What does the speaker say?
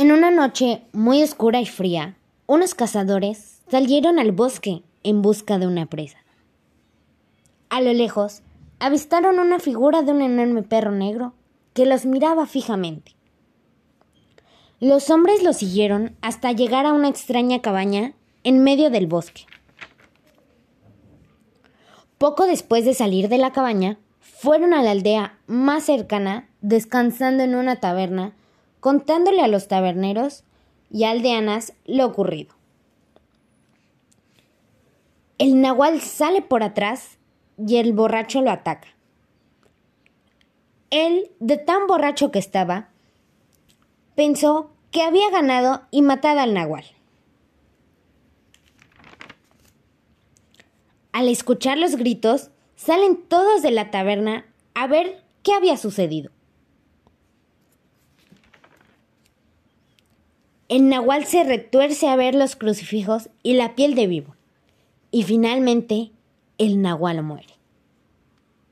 En una noche muy oscura y fría, unos cazadores salieron al bosque en busca de una presa. A lo lejos, avistaron una figura de un enorme perro negro que los miraba fijamente. Los hombres lo siguieron hasta llegar a una extraña cabaña en medio del bosque. Poco después de salir de la cabaña, fueron a la aldea más cercana, descansando en una taberna, contándole a los taberneros y aldeanas lo ocurrido. El nahual sale por atrás y el borracho lo ataca. Él, de tan borracho que estaba, pensó que había ganado y matado al nahual. Al escuchar los gritos, salen todos de la taberna a ver qué había sucedido. El nahual se retuerce a ver los crucifijos y la piel de vivo. Y finalmente, el nahual muere.